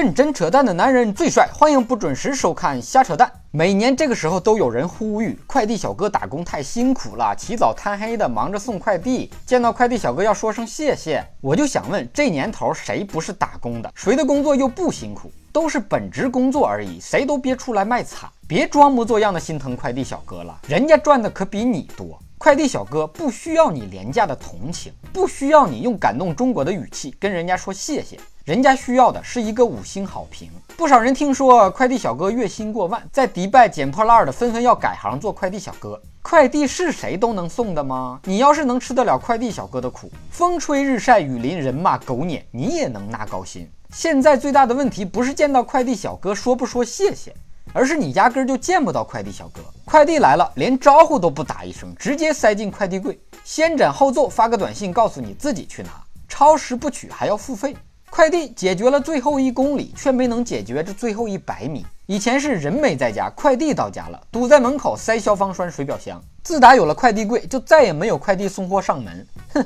认真扯淡的男人最帅，欢迎不准时收看瞎扯淡。每年这个时候都有人呼吁，快递小哥打工太辛苦了，起早贪黑的忙着送快递，见到快递小哥要说声谢谢。我就想问，这年头谁不是打工的？谁的工作又不辛苦？都是本职工作而已，谁都别出来卖惨，别装模作样的心疼快递小哥了，人家赚的可比你多。快递小哥不需要你廉价的同情，不需要你用感动中国的语气跟人家说谢谢。人家需要的是一个五星好评。不少人听说快递小哥月薪过万，在迪拜捡破烂的纷纷要改行做快递小哥。快递是谁都能送的吗？你要是能吃得了快递小哥的苦，风吹日晒雨淋人骂狗撵，你也能拿高薪。现在最大的问题不是见到快递小哥说不说谢谢，而是你压根就见不到快递小哥。快递来了，连招呼都不打一声，直接塞进快递柜，先斩后奏，发个短信告诉你自己去拿，超时不取还要付费。快递解决了最后一公里，却没能解决这最后一百米。以前是人没在家，快递到家了，堵在门口塞消防栓、水表箱。自打有了快递柜，就再也没有快递送货上门。哼，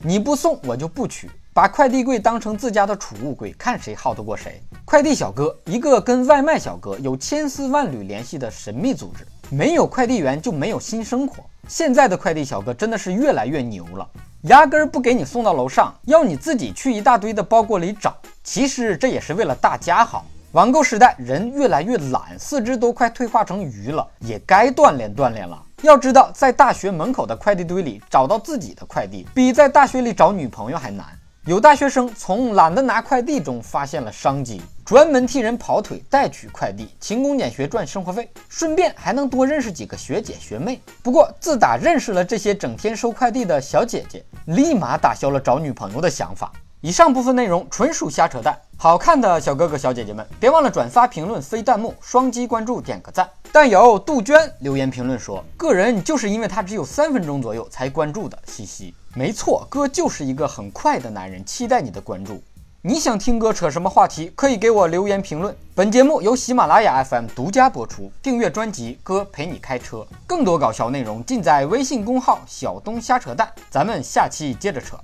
你不送我就不取，把快递柜当成自家的储物柜，看谁耗得过谁。快递小哥，一个跟外卖小哥有千丝万缕联系的神秘组织。没有快递员就没有新生活。现在的快递小哥真的是越来越牛了。压根儿不给你送到楼上，要你自己去一大堆的包裹里找。其实这也是为了大家好。网购时代，人越来越懒，四肢都快退化成鱼了，也该锻炼锻炼了。要知道，在大学门口的快递堆里找到自己的快递，比在大学里找女朋友还难。有大学生从懒得拿快递中发现了商机，专门替人跑腿代取快递，勤工俭学赚生活费，顺便还能多认识几个学姐学妹。不过自打认识了这些整天收快递的小姐姐，立马打消了找女朋友的想法。以上部分内容纯属瞎扯淡，好看的小哥哥小姐姐们别忘了转发、评论、飞弹幕、双击关注、点个赞。但有杜鹃留言评论说，个人就是因为他只有三分钟左右才关注的，嘻嘻。没错，哥就是一个很快的男人，期待你的关注。你想听哥扯什么话题，可以给我留言评论。本节目由喜马拉雅 FM 独家播出，订阅专辑《哥陪你开车》，更多搞笑内容尽在微信公号“小东瞎扯淡”。咱们下期接着扯。